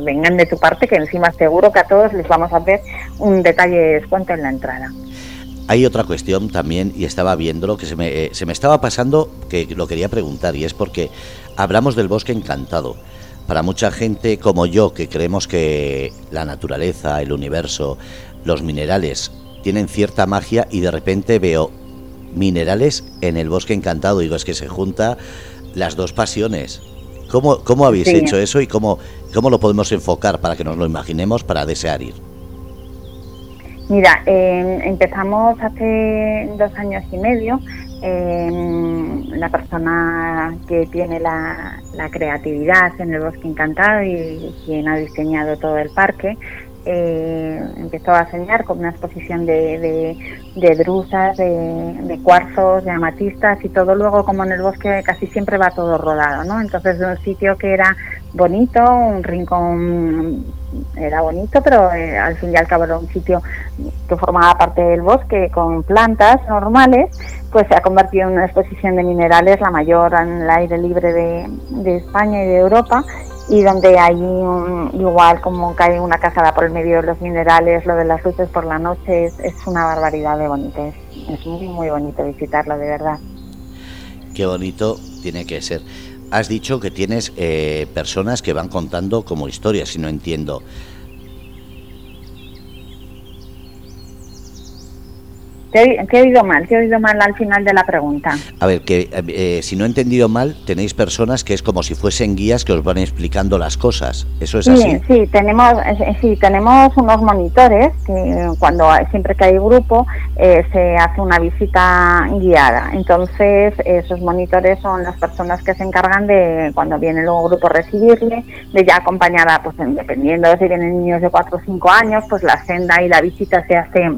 vengan de tu parte, que encima seguro que a todos les vamos a hacer un detalle de descuento en la entrada. Hay otra cuestión también, y estaba viéndolo, que se me, eh, se me estaba pasando, que lo quería preguntar, y es porque hablamos del bosque encantado. Para mucha gente como yo, que creemos que la naturaleza, el universo, los minerales tienen cierta magia y de repente veo minerales en el bosque encantado. Digo, es que se junta las dos pasiones. ¿Cómo, cómo habéis hecho eso y cómo, cómo lo podemos enfocar para que nos lo imaginemos para desear ir? Mira, em, empezamos hace dos años y medio. Em, la persona que tiene la, la, creatividad en el bosque encantado y quien ha diseñado todo el parque eh, empezó a enseñar con una exposición de, de, de drusas, de, cuarzos, de amatistas y todo luego como en el bosque casi siempre va todo rodado, ¿no? Entonces de un sitio que era bonito, un rincón era bonito, pero eh, al fin y al cabo era un sitio que formaba parte del bosque con plantas normales, pues se ha convertido en una exposición de minerales, la mayor en el aire libre de, de España y de Europa, y donde hay igual como cae una casada por el medio de los minerales, lo de las luces por la noche, es, una barbaridad de bonito, es, es, muy, muy bonito visitarlo, de verdad. Qué bonito tiene que ser. Has dicho que tienes eh, personas que van contando como historias, si no entiendo. Te, he oído mal, te he oído mal al final de la pregunta. A ver, que eh, si no he entendido mal, tenéis personas que es como si fuesen guías que os van explicando las cosas. ¿Eso es así? Sí, tenemos, sí, tenemos unos monitores que cuando siempre que hay grupo eh, se hace una visita guiada. Entonces, esos monitores son las personas que se encargan de, cuando viene luego grupo, recibirle, de ya acompañada, pues dependiendo si vienen niños de 4 o 5 años, pues la senda y la visita se hace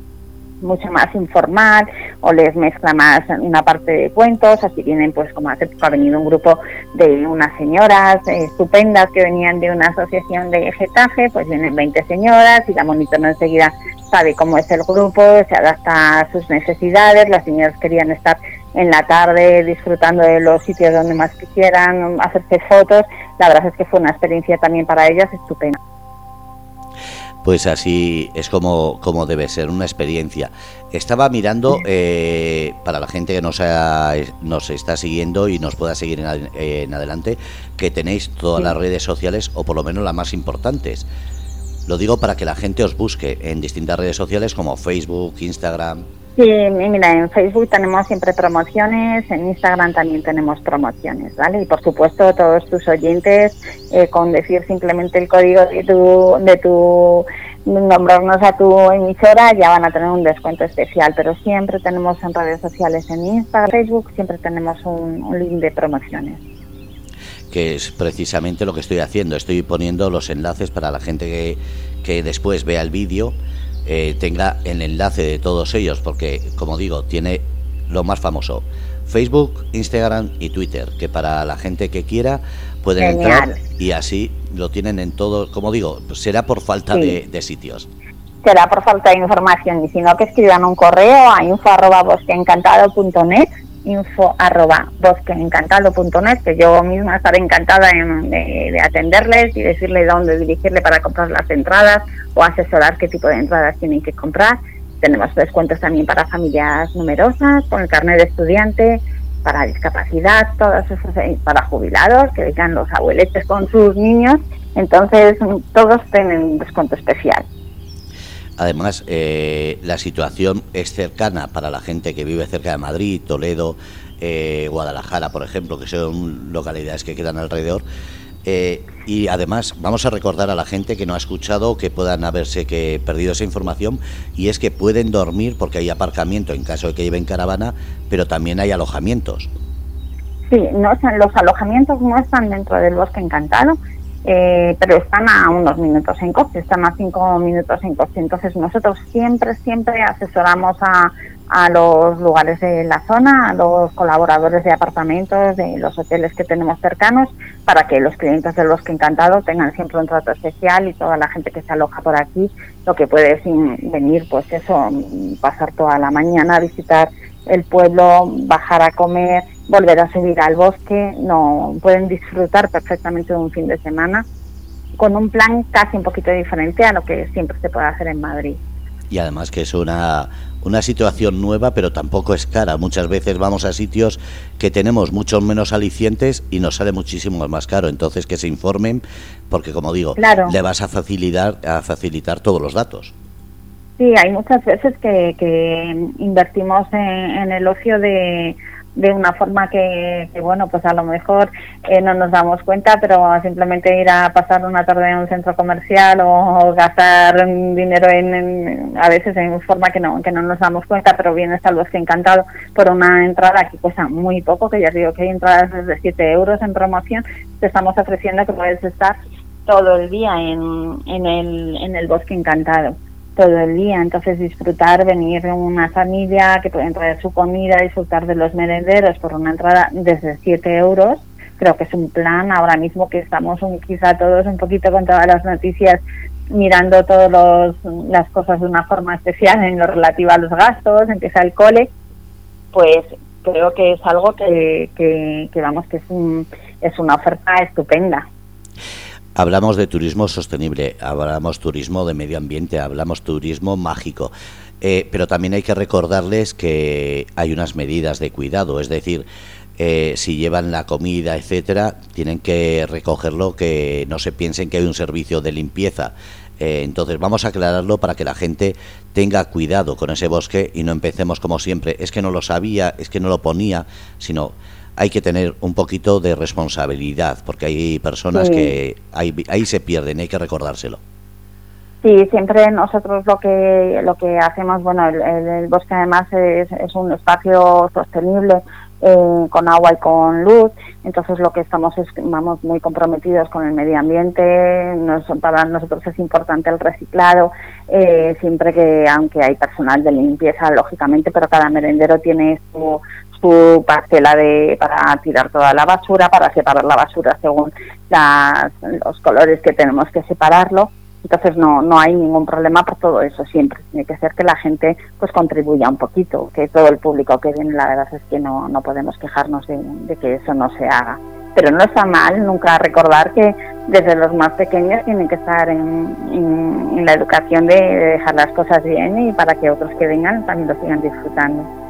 mucho más informal o les mezcla más una parte de cuentos, así vienen pues como hace poco ha venido un grupo de unas señoras estupendas que venían de una asociación de Getafe, pues vienen 20 señoras y la monitora enseguida sabe cómo es el grupo, se adapta a sus necesidades, las señoras querían estar en la tarde disfrutando de los sitios donde más quisieran, hacerse fotos, la verdad es que fue una experiencia también para ellas estupenda pues así es como, como debe ser, una experiencia. Estaba mirando, eh, para la gente que nos, nos está siguiendo y nos pueda seguir en, adelante, que tenéis todas las redes sociales, o por lo menos las más importantes. Lo digo para que la gente os busque en distintas redes sociales como Facebook, Instagram. Sí, mira, en Facebook tenemos siempre promociones, en Instagram también tenemos promociones, ¿vale? Y por supuesto todos tus oyentes, eh, con decir simplemente el código de tu, de tu, nombrarnos a tu emisora, ya van a tener un descuento especial, pero siempre tenemos en redes sociales, en Instagram, Facebook, siempre tenemos un, un link de promociones que es precisamente lo que estoy haciendo. Estoy poniendo los enlaces para la gente que, que después vea el vídeo eh, tenga el enlace de todos ellos, porque, como digo, tiene lo más famoso, Facebook, Instagram y Twitter, que para la gente que quiera pueden entrar y así lo tienen en todo, como digo, será por falta de, sitios. Será por falta de información y si no que escriban un correo a info info arroba bosqueencantado.net, que yo misma estaré encantada de, atenderles y decirles dónde dirigirle para comprar las entradas o asesorar qué tipo de entradas tienen que comprar. Tenemos descuentos también para familias numerosas, con el carnet de estudiante, para discapacidad, todas esas, eh, para jubilados, que vengan los abueletes con sus niños. Entonces, todos tienen un descuento especial. Además, eh, la situación es cercana para la gente que vive cerca de Madrid, Toledo, eh, Guadalajara, por ejemplo, que son localidades que quedan alrededor. Eh, y además vamos a recordar a la gente que no ha escuchado que puedan haberse que perdido esa información y es que pueden dormir porque hay aparcamiento en caso de que lleven caravana, pero también hay alojamientos. Sí, no, los alojamientos no están dentro del bosque encantado, eh, pero están a unos minutos en coche, están a cinco minutos en coche. Entonces nosotros siempre, siempre asesoramos a, a los lugares de la zona, a los colaboradores de apartamentos, de los hoteles que tenemos cercanos, para que los clientes del Bosque Encantado tengan siempre un trato especial y toda la gente que se aloja por aquí, lo que puede venir, pues eso, pasar toda la mañana a visitar el pueblo, bajar a comer, volver a subir al bosque, no pueden disfrutar perfectamente de un fin de semana con un plan casi un poquito diferente a lo que siempre se puede hacer en Madrid. Y además que es una, una situación nueva, pero tampoco es cara. Muchas veces vamos a sitios que tenemos muchos menos alicientes y nos sale muchísimo más caro. Entonces que se informen, porque como digo, le vas a facilitar, a facilitar todos los datos. Sí, hay muchas veces que, que invertimos en el ocio de de una forma que, bueno, pues a lo mejor eh, no nos damos cuenta, pero simplemente ir a pasar una tarde en un centro comercial o, gastar dinero en, a veces en forma que no, que no nos damos cuenta, pero bien está el bosque encantado por una entrada que cuesta muy poco, que ya digo que hay entradas de 7 euros en promoción, te estamos ofreciendo que puedes estar todo el día en, en, el, en el bosque encantado todo el día. Entonces disfrutar, venir una familia que pueden traer su comida, disfrutar de los merenderos por una entrada desde 7 euros. Creo que es un plan ahora mismo que estamos un, quizá todos un poquito con todas las noticias mirando todas las cosas de una forma especial en lo relativo a los gastos, empieza el cole, pues creo que es algo que, que, que vamos, que es, un, es una oferta estupenda. Hablamos de turismo sostenible, hablamos turismo de medio ambiente, hablamos turismo mágico, eh, pero también hay que recordarles que hay unas medidas de cuidado, es decir, eh, si llevan la comida, etcétera, tienen que recogerlo, que no se piensen que hay un servicio de limpieza. Eh, entonces vamos a aclararlo para que la gente tenga cuidado con ese bosque y no empecemos como siempre, es que no lo sabía, es que no lo ponía, sino hay que tener un poquito de responsabilidad, porque hay personas que ahí, ahí se pierden, hay que recordárselo. Sí, siempre nosotros lo que lo que hacemos, bueno, el, bosque además es, es, un espacio sostenible eh, con agua y con luz, entonces lo que estamos es vamos muy comprometidos con el medio ambiente, para nosotros es importante el reciclado, eh, siempre que aunque hay personal de limpieza lógicamente, pero cada merendero tiene su su parcela de, para tirar toda la basura, para separar la basura según los colores que tenemos que separarlo. Entonces no, no hay ningún problema por todo eso siempre. Tiene que ser que la gente pues contribuya un poquito, que todo el público que viene, la verdad es que no, no podemos quejarnos de, que eso no se haga. Pero no está mal nunca recordar que desde los más pequeños tienen que estar en, en la educación de dejar las cosas bien y para que otros que vengan también lo sigan disfrutando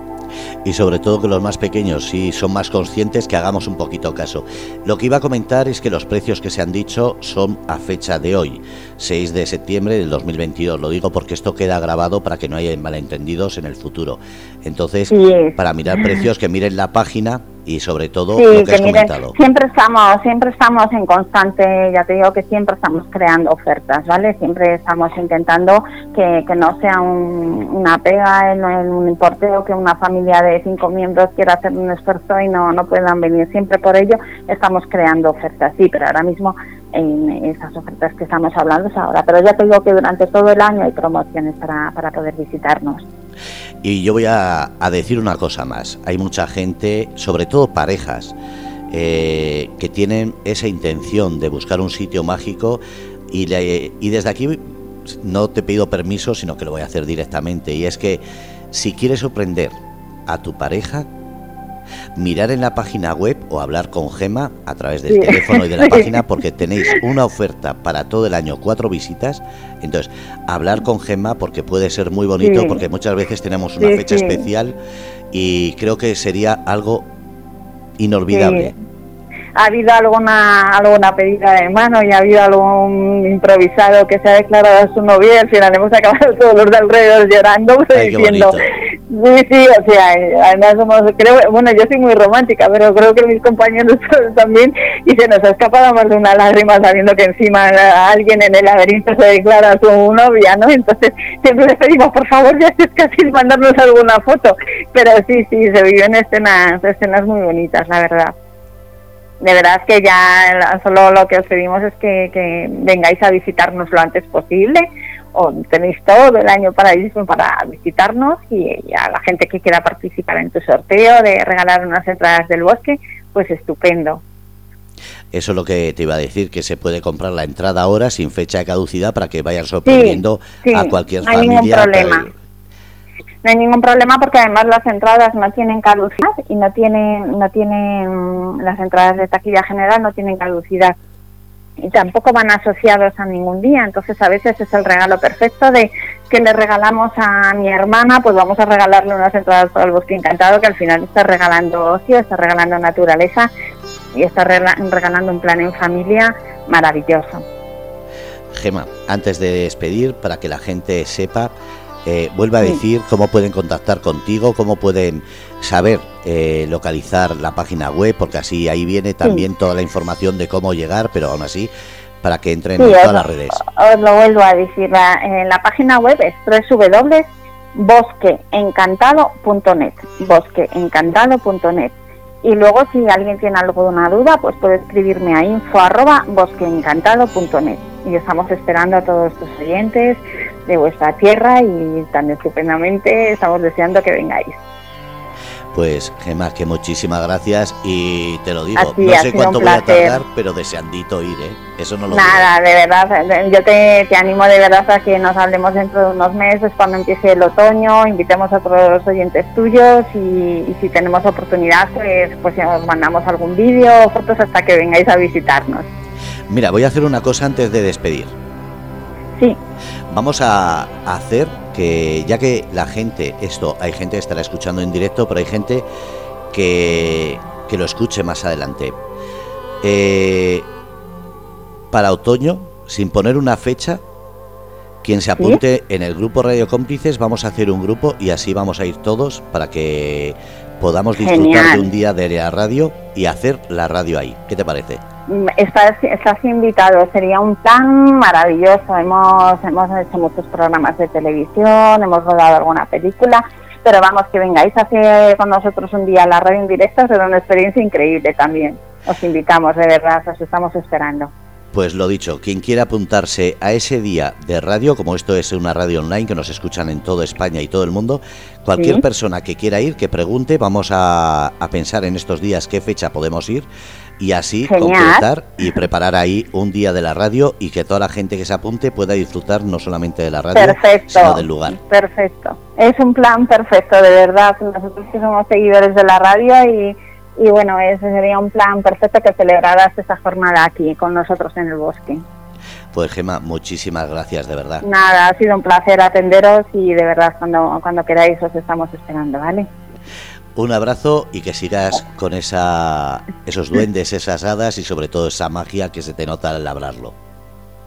y sobre todo que los más pequeños si son más conscientes que hagamos un poquito caso. Lo que iba a comentar es que los precios que se han dicho son a fecha de hoy, 6 de septiembre del 2022. Lo digo porque esto queda grabado para que no haya malentendidos en el futuro. Entonces, para mirar precios, que miren la página y sobre todo lo que, has comentado. Siempre estamos, siempre estamos en constante, ya te digo que siempre estamos creando ofertas, ¿vale? Siempre estamos intentando que, que no sea una pega en, un importeo, que una familia de cinco miembros quiera hacer un esfuerzo y no, no puedan venir. Siempre por ello estamos creando ofertas, sí, pero ahora mismo en esas ofertas que estamos hablando es ahora. Pero ya te digo que durante todo el año hay promociones para, para poder visitarnos. Y yo voy a, decir una cosa más. Hay mucha gente, sobre todo parejas, eh, que tienen esa intención de buscar un sitio mágico y, y desde aquí no te pido permiso, sino que lo voy a hacer directamente. Y es que si quieres sorprender a tu pareja, mirar en la página web o hablar con Gema a través del teléfono y de la [LAUGHS] página porque tenéis una oferta para todo el año, cuatro visitas. Entonces, hablar con Gema porque puede ser muy bonito porque muchas veces tenemos una fecha especial y creo que sería algo inolvidable ha habido alguna alguna pedida de mano y ha habido algún improvisado que se ha declarado a su novia y al final hemos acabado [LAUGHS] todos los de alrededor llorando diciendo sí sí o sea además somos creo bueno yo soy muy romántica pero creo que mis compañeros [LAUGHS] también y se nos ha escapado más de una lágrima sabiendo que encima alguien en el laberinto se declara a su novia no entonces siempre les pedimos por favor ya es casi mandarnos alguna foto pero sí sí se viven escenas escenas muy bonitas la verdad de verdad que ya solo lo que os pedimos es que, vengáis a visitarnos lo antes posible o tenéis todo el año para ir para visitarnos y, a la gente que quiera participar en tu sorteo de regalar unas entradas del bosque, pues estupendo. Eso es lo que te iba a decir, que se puede comprar la entrada ahora sin fecha de caducidad para que vayan sorprendiendo a cualquier familia. problema no hay ningún problema porque además las entradas no tienen caducidad y no tienen no tienen las entradas de taquilla general no tienen caducidad. Y tampoco van asociados a ningún día. Entonces a veces es el regalo perfecto de que le regalamos a mi hermana pues vamos a regalarle unas entradas para el bosque encantado que al final está regalando ocio está regalando naturaleza y está regalando un plan en familia maravilloso. Gema antes de despedir para que la gente sepa eh, vuelve a decir cómo pueden contactar contigo, cómo pueden saber eh, localizar la página web, porque así ahí viene también toda la información de cómo llegar, pero aún así para que entren en todas las redes. Os lo vuelvo a decir, la, eh, la página web es www.bosqueencantado.net, bosqueencantado.net. Y luego si alguien tiene alguna duda, pues puede escribirme a info arroba bosqueencantado.net. Y estamos esperando a todos tus oyentes de vuestra tierra y tan estupendamente estamos deseando que vengáis. Pues Gemma, que muchísimas gracias y te lo digo, no sé cuánto voy a tardar, pero deseandito ir, ¿eh? Eso no lo Nada, de verdad, yo te, te, animo de verdad a que nos hablemos dentro de unos meses, cuando empiece el otoño, invitemos a otros oyentes tuyos y, si tenemos oportunidad, pues, pues os mandamos algún vídeo o fotos hasta que vengáis a visitarnos. Mira, voy a hacer una cosa antes de despedir. Sí. Vamos a hacer que, ya que la gente, esto, hay gente que estará escuchando en directo, pero hay gente que, que lo escuche más adelante. Eh, para otoño, sin poner una fecha, quien se apunte en el grupo Radio Cómplices, vamos a hacer un grupo y así vamos a ir todos para que podamos disfrutar de un día de la radio y hacer la radio ahí. ¿Qué te parece? Mm, estás, estás invitado, sería un plan maravilloso. Hemos, hemos hecho muchos programas de televisión, hemos rodado alguna película, pero vamos, que vengáis a hacer con nosotros un día la radio en directo será una experiencia increíble también. Os invitamos, de verdad, os estamos esperando. Pues lo dicho, quien quiera apuntarse a ese día de radio, como esto es una radio online que nos escuchan en toda España y todo el mundo, cualquier persona que quiera ir, que pregunte, vamos a, a pensar en estos días qué fecha podemos ir y así completar y preparar ahí un día de la radio y que toda la gente que se apunte pueda disfrutar no solamente de la radio, sino del lugar. Perfecto. Es un plan perfecto, de verdad. Nosotros que somos seguidores de la radio y, y bueno, ese sería un plan perfecto que celebraras esta jornada aquí con nosotros en el bosque. Pues Gema, muchísimas gracias, de verdad. Nada, ha sido un placer atenderos y de verdad cuando, cuando queráis os estamos esperando, ¿vale? Un abrazo y que sigas con esa, esos duendes, esas hadas y sobre todo esa magia que se te nota al hablarlo.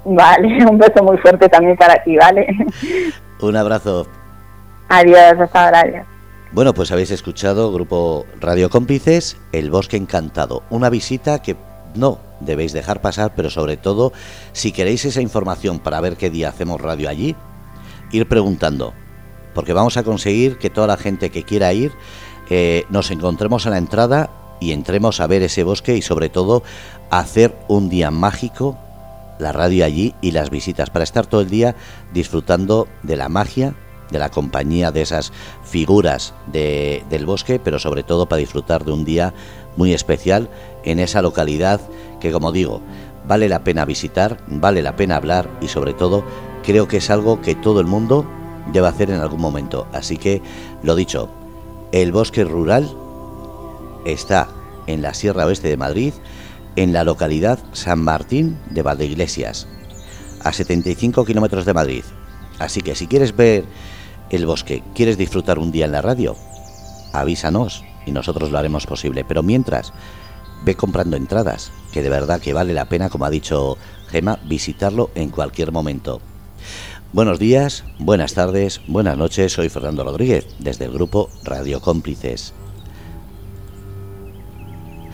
Vale, [LAUGHS] un beso muy fuerte también para ti, ¿vale? Un abrazo. Adiós, hasta ahora. Bueno, pues habéis escuchado Grupo Radio Cómplices, El Bosque Encantado. Una visita que no debéis dejar pasar, pero sobre todo, si queréis esa información para ver qué día hacemos radio allí, ir preguntando. Porque vamos a conseguir que toda la gente que quiera ir nos encontremos a la entrada y entremos a ver ese bosque y sobre todo hacer un día mágico, la radio allí y las visitas, para estar todo el día disfrutando de la magia, de la compañía de esas figuras del bosque, pero sobre todo para disfrutar de un día muy especial en esa localidad que, como digo, vale la pena visitar, vale la pena hablar y sobre todo creo que es algo que todo el mundo debe hacer en algún momento. Así que, lo dicho, el bosque rural está en la Sierra Oeste de Madrid, en la localidad San Martín de Valdeiglesias, a 75 kilómetros de Madrid. Así que si quieres ver el bosque, quieres disfrutar un día en la radio, avísanos y nosotros lo haremos posible. Pero mientras, ve comprando entradas, que de verdad que vale la pena, como ha dicho Gema, visitarlo en cualquier momento. Buenos días, buenas tardes, buenas noches, soy Fernando Rodríguez, desde el grupo Radio Cómplices.